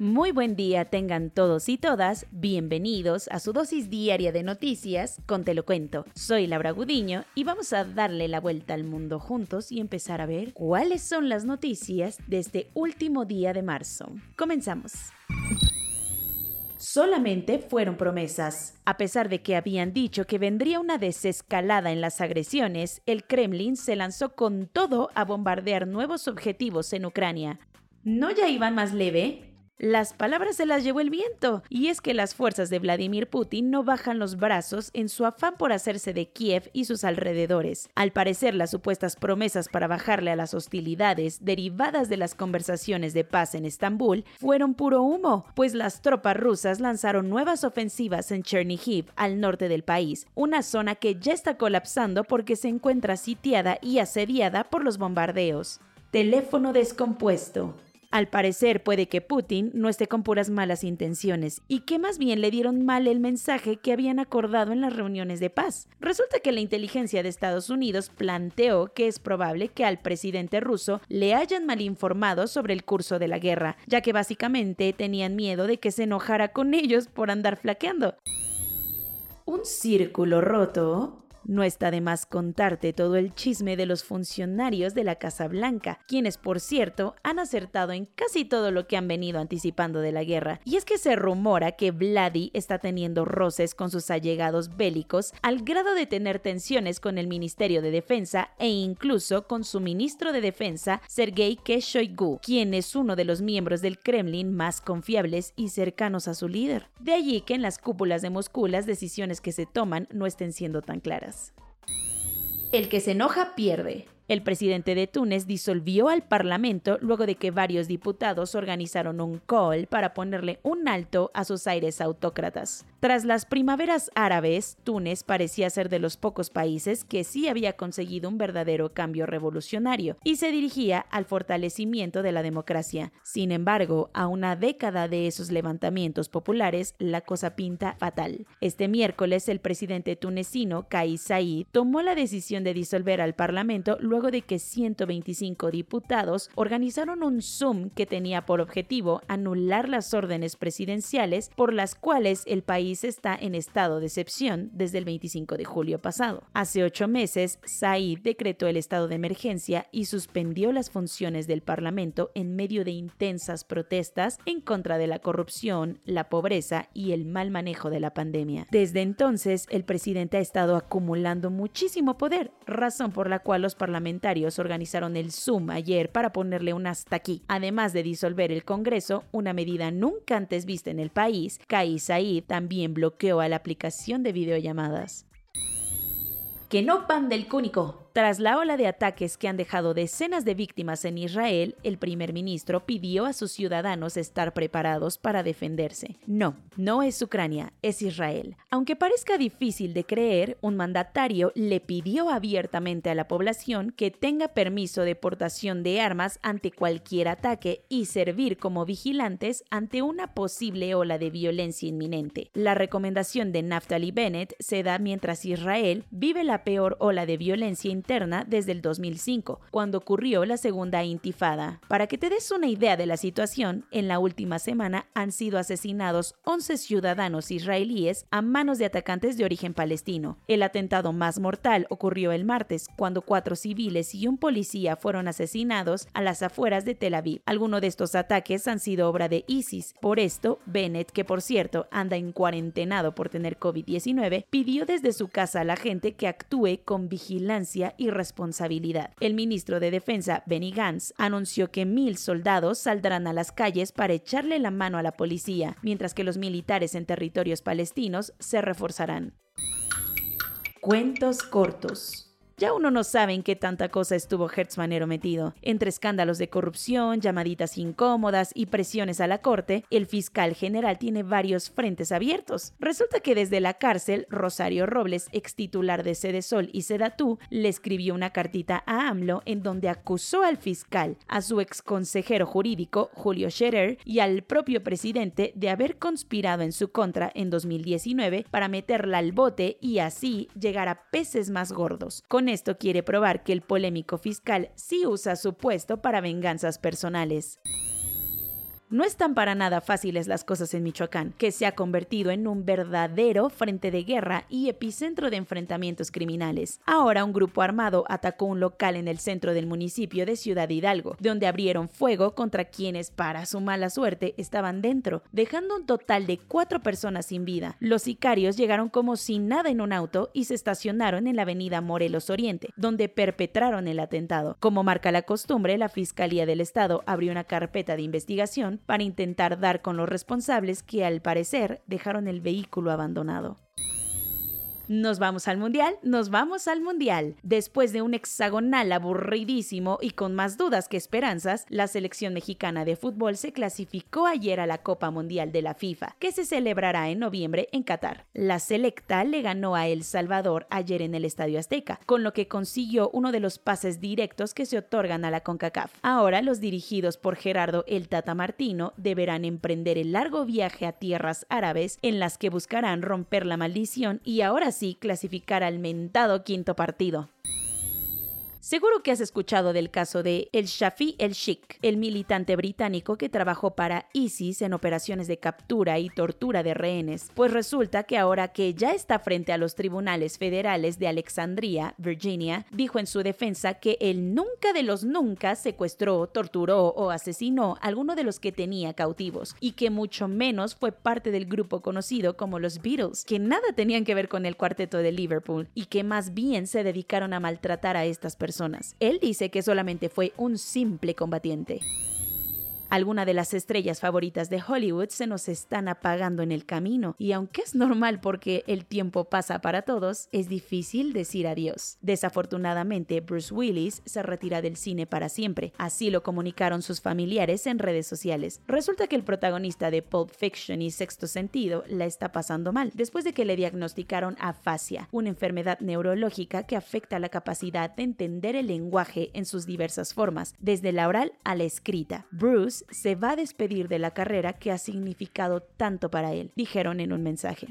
Muy buen día tengan todos y todas, bienvenidos a su dosis diaria de noticias con Te lo cuento. Soy Laura Gudiño y vamos a darle la vuelta al mundo juntos y empezar a ver cuáles son las noticias de este último día de marzo. Comenzamos. Solamente fueron promesas. A pesar de que habían dicho que vendría una desescalada en las agresiones, el Kremlin se lanzó con todo a bombardear nuevos objetivos en Ucrania. ¿No ya iban más leve? Las palabras se las llevó el viento, y es que las fuerzas de Vladimir Putin no bajan los brazos en su afán por hacerse de Kiev y sus alrededores. Al parecer, las supuestas promesas para bajarle a las hostilidades derivadas de las conversaciones de paz en Estambul fueron puro humo, pues las tropas rusas lanzaron nuevas ofensivas en Chernihiv, al norte del país, una zona que ya está colapsando porque se encuentra sitiada y asediada por los bombardeos. Teléfono descompuesto. Al parecer puede que Putin no esté con puras malas intenciones y que más bien le dieron mal el mensaje que habían acordado en las reuniones de paz. Resulta que la inteligencia de Estados Unidos planteó que es probable que al presidente ruso le hayan mal informado sobre el curso de la guerra, ya que básicamente tenían miedo de que se enojara con ellos por andar flaqueando. Un círculo roto no está de más contarte todo el chisme de los funcionarios de la Casa Blanca, quienes por cierto han acertado en casi todo lo que han venido anticipando de la guerra. Y es que se rumora que Vladi está teniendo roces con sus allegados bélicos al grado de tener tensiones con el Ministerio de Defensa e incluso con su ministro de Defensa, Sergei Keshoigu, quien es uno de los miembros del Kremlin más confiables y cercanos a su líder. De allí que en las cúpulas de Moscú las decisiones que se toman no estén siendo tan claras. El que se enoja pierde. El presidente de Túnez disolvió al Parlamento luego de que varios diputados organizaron un call para ponerle un alto a sus aires autócratas. Tras las primaveras árabes, Túnez parecía ser de los pocos países que sí había conseguido un verdadero cambio revolucionario y se dirigía al fortalecimiento de la democracia. Sin embargo, a una década de esos levantamientos populares, la cosa pinta fatal. Este miércoles, el presidente tunecino, Kais Said, tomó la decisión de disolver al Parlamento luego de que 125 diputados organizaron un Zoom que tenía por objetivo anular las órdenes presidenciales por las cuales el país está en estado de excepción desde el 25 de julio pasado. Hace ocho meses, Said decretó el estado de emergencia y suspendió las funciones del Parlamento en medio de intensas protestas en contra de la corrupción, la pobreza y el mal manejo de la pandemia. Desde entonces, el presidente ha estado acumulando muchísimo poder, razón por la cual los parlamentarios organizaron el Zoom ayer para ponerle un hasta aquí. Además de disolver el Congreso, una medida nunca antes vista en el país, Kais también bloqueó a la aplicación de videollamadas. Que no pan del cúnico. Tras la ola de ataques que han dejado decenas de víctimas en Israel, el primer ministro pidió a sus ciudadanos estar preparados para defenderse. No, no es Ucrania, es Israel. Aunque parezca difícil de creer, un mandatario le pidió abiertamente a la población que tenga permiso de portación de armas ante cualquier ataque y servir como vigilantes ante una posible ola de violencia inminente. La recomendación de Naftali Bennett se da mientras Israel vive la peor ola de violencia interna desde el 2005, cuando ocurrió la segunda intifada. Para que te des una idea de la situación, en la última semana han sido asesinados 11 ciudadanos israelíes a manos de atacantes de origen palestino. El atentado más mortal ocurrió el martes, cuando cuatro civiles y un policía fueron asesinados a las afueras de Tel Aviv. Algunos de estos ataques han sido obra de ISIS. Por esto, Bennett, que por cierto anda en cuarentenado por tener COVID-19, pidió desde su casa a la gente que actúe con vigilancia y responsabilidad. El ministro de Defensa, Benny Gantz, anunció que mil soldados saldrán a las calles para echarle la mano a la policía, mientras que los militares en territorios palestinos se reforzarán. Cuentos cortos. Ya uno no sabe en qué tanta cosa estuvo Hertzmanero metido. Entre escándalos de corrupción, llamaditas incómodas y presiones a la corte, el fiscal general tiene varios frentes abiertos. Resulta que desde la cárcel, Rosario Robles, ex titular de Sol y Sedatú, le escribió una cartita a AMLO en donde acusó al fiscal, a su ex consejero jurídico, Julio Scherer, y al propio presidente de haber conspirado en su contra en 2019 para meterla al bote y así llegar a peces más gordos. Esto quiere probar que el polémico fiscal sí usa su puesto para venganzas personales. No están para nada fáciles las cosas en Michoacán, que se ha convertido en un verdadero frente de guerra y epicentro de enfrentamientos criminales. Ahora un grupo armado atacó un local en el centro del municipio de Ciudad Hidalgo, donde abrieron fuego contra quienes, para su mala suerte, estaban dentro, dejando un total de cuatro personas sin vida. Los sicarios llegaron como sin nada en un auto y se estacionaron en la avenida Morelos Oriente, donde perpetraron el atentado. Como marca la costumbre, la Fiscalía del Estado abrió una carpeta de investigación para intentar dar con los responsables que al parecer dejaron el vehículo abandonado. Nos vamos al Mundial, nos vamos al Mundial. Después de un hexagonal aburridísimo y con más dudas que esperanzas, la selección mexicana de fútbol se clasificó ayer a la Copa Mundial de la FIFA, que se celebrará en noviembre en Qatar. La selecta le ganó a El Salvador ayer en el Estadio Azteca, con lo que consiguió uno de los pases directos que se otorgan a la CONCACAF. Ahora los dirigidos por Gerardo El Tata Martino deberán emprender el largo viaje a tierras árabes en las que buscarán romper la maldición y ahora sí clasificar al mentado quinto partido. Seguro que has escuchado del caso de El Shafi El Sheikh, el militante británico que trabajó para ISIS en operaciones de captura y tortura de rehenes. Pues resulta que ahora que ya está frente a los tribunales federales de Alexandria, Virginia, dijo en su defensa que él nunca de los nunca secuestró, torturó o asesinó a alguno de los que tenía cautivos y que mucho menos fue parte del grupo conocido como los Beatles, que nada tenían que ver con el cuarteto de Liverpool y que más bien se dedicaron a maltratar a estas personas él dice que solamente fue un simple combatiente. Algunas de las estrellas favoritas de Hollywood se nos están apagando en el camino y aunque es normal porque el tiempo pasa para todos, es difícil decir adiós. Desafortunadamente, Bruce Willis se retira del cine para siempre. Así lo comunicaron sus familiares en redes sociales. Resulta que el protagonista de Pulp Fiction y Sexto Sentido la está pasando mal después de que le diagnosticaron afasia, una enfermedad neurológica que afecta la capacidad de entender el lenguaje en sus diversas formas, desde la oral a la escrita. Bruce se va a despedir de la carrera que ha significado tanto para él, dijeron en un mensaje.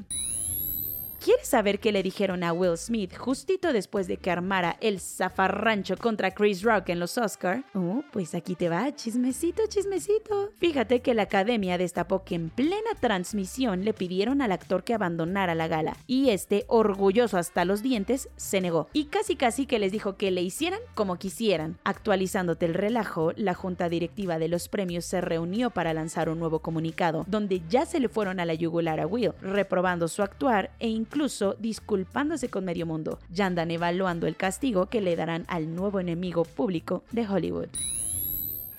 ¿Quieres saber qué le dijeron a Will Smith justito después de que armara el zafarrancho contra Chris Rock en los Oscar? Oh, pues aquí te va, chismecito, chismecito. Fíjate que la academia destapó que en plena transmisión le pidieron al actor que abandonara la gala y este, orgulloso hasta los dientes, se negó y casi casi que les dijo que le hicieran como quisieran. Actualizándote el relajo, la junta directiva de los premios se reunió para lanzar un nuevo comunicado donde ya se le fueron a la yugular a Will, reprobando su actuar e incluso disculpándose con medio mundo. Ya andan evaluando el castigo que le darán al nuevo enemigo público de Hollywood.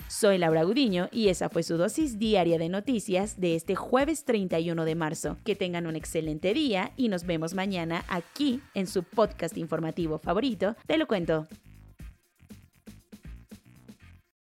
Soy Laura Gudiño y esa fue su dosis diaria de noticias de este jueves 31 de marzo. Que tengan un excelente día y nos vemos mañana aquí en su podcast informativo favorito. Te lo cuento.